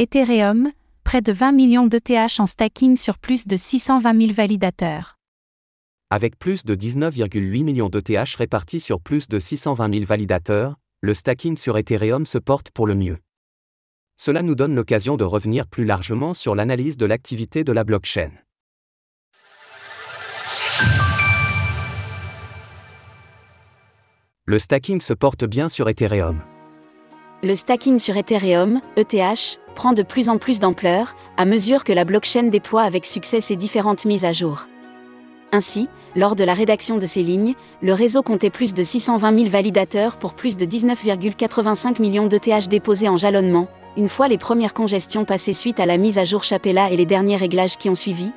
Ethereum, près de 20 millions d'ETH en stacking sur plus de 620 000 validateurs. Avec plus de 19,8 millions d'ETH répartis sur plus de 620 000 validateurs, le stacking sur Ethereum se porte pour le mieux. Cela nous donne l'occasion de revenir plus largement sur l'analyse de l'activité de la blockchain. Le stacking se porte bien sur Ethereum. Le stacking sur Ethereum, ETH, prend de plus en plus d'ampleur, à mesure que la blockchain déploie avec succès ses différentes mises à jour. Ainsi, lors de la rédaction de ces lignes, le réseau comptait plus de 620 000 validateurs pour plus de 19,85 millions d'ETH déposés en jalonnement, une fois les premières congestions passées suite à la mise à jour Chapella et les derniers réglages qui ont suivi.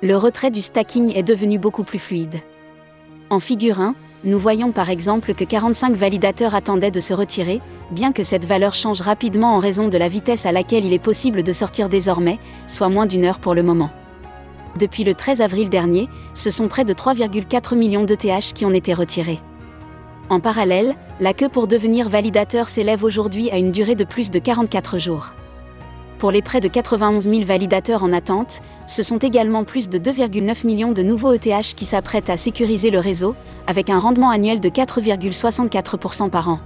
Le retrait du stacking est devenu beaucoup plus fluide. En figure 1, nous voyons par exemple que 45 validateurs attendaient de se retirer, bien que cette valeur change rapidement en raison de la vitesse à laquelle il est possible de sortir désormais, soit moins d'une heure pour le moment. Depuis le 13 avril dernier, ce sont près de 3,4 millions d'ETH qui ont été retirés. En parallèle, la queue pour devenir validateur s'élève aujourd'hui à une durée de plus de 44 jours. Pour les près de 91 000 validateurs en attente, ce sont également plus de 2,9 millions de nouveaux ETH qui s'apprêtent à sécuriser le réseau, avec un rendement annuel de 4,64% par an.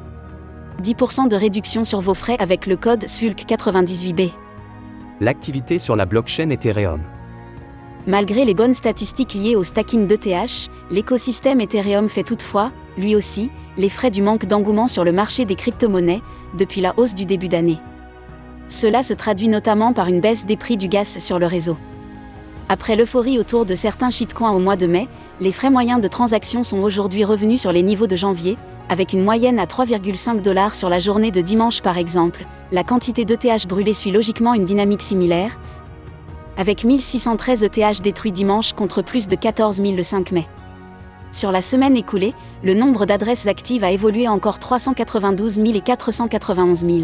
10% de réduction sur vos frais avec le code SULC98B. L'activité sur la blockchain Ethereum. Malgré les bonnes statistiques liées au stacking d'ETH, l'écosystème Ethereum fait toutefois, lui aussi, les frais du manque d'engouement sur le marché des crypto-monnaies, depuis la hausse du début d'année. Cela se traduit notamment par une baisse des prix du gaz sur le réseau. Après l'euphorie autour de certains shitcoins au mois de mai, les frais moyens de transaction sont aujourd'hui revenus sur les niveaux de janvier, avec une moyenne à 3,5 dollars sur la journée de dimanche par exemple. La quantité d'ETH brûlée suit logiquement une dynamique similaire, avec 1613 ETH détruits dimanche contre plus de 14 000 le 5 mai. Sur la semaine écoulée, le nombre d'adresses actives a évolué encore 392 000 et 491 000.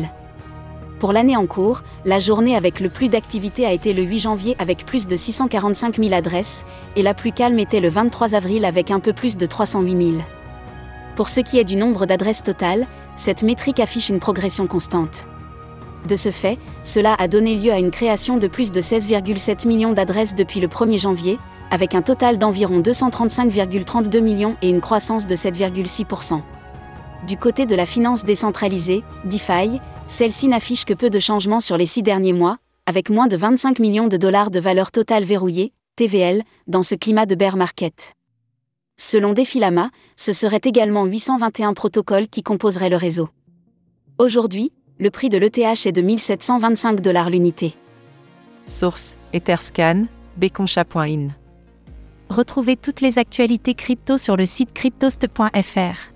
Pour l'année en cours, la journée avec le plus d'activité a été le 8 janvier avec plus de 645 000 adresses, et la plus calme était le 23 avril avec un peu plus de 308 000. Pour ce qui est du nombre d'adresses totales, cette métrique affiche une progression constante. De ce fait, cela a donné lieu à une création de plus de 16,7 millions d'adresses depuis le 1er janvier, avec un total d'environ 235,32 millions et une croissance de 7,6%. Du côté de la finance décentralisée, DeFi, celle-ci n'affiche que peu de changements sur les six derniers mois, avec moins de 25 millions de dollars de valeur totale verrouillée, TVL, dans ce climat de bear market. Selon Defilama, ce serait également 821 protocoles qui composeraient le réseau. Aujourd'hui, le prix de l'ETH est de 1725 dollars l'unité. Source Etherscan, beconcha.in. Retrouvez toutes les actualités crypto sur le site cryptost.fr.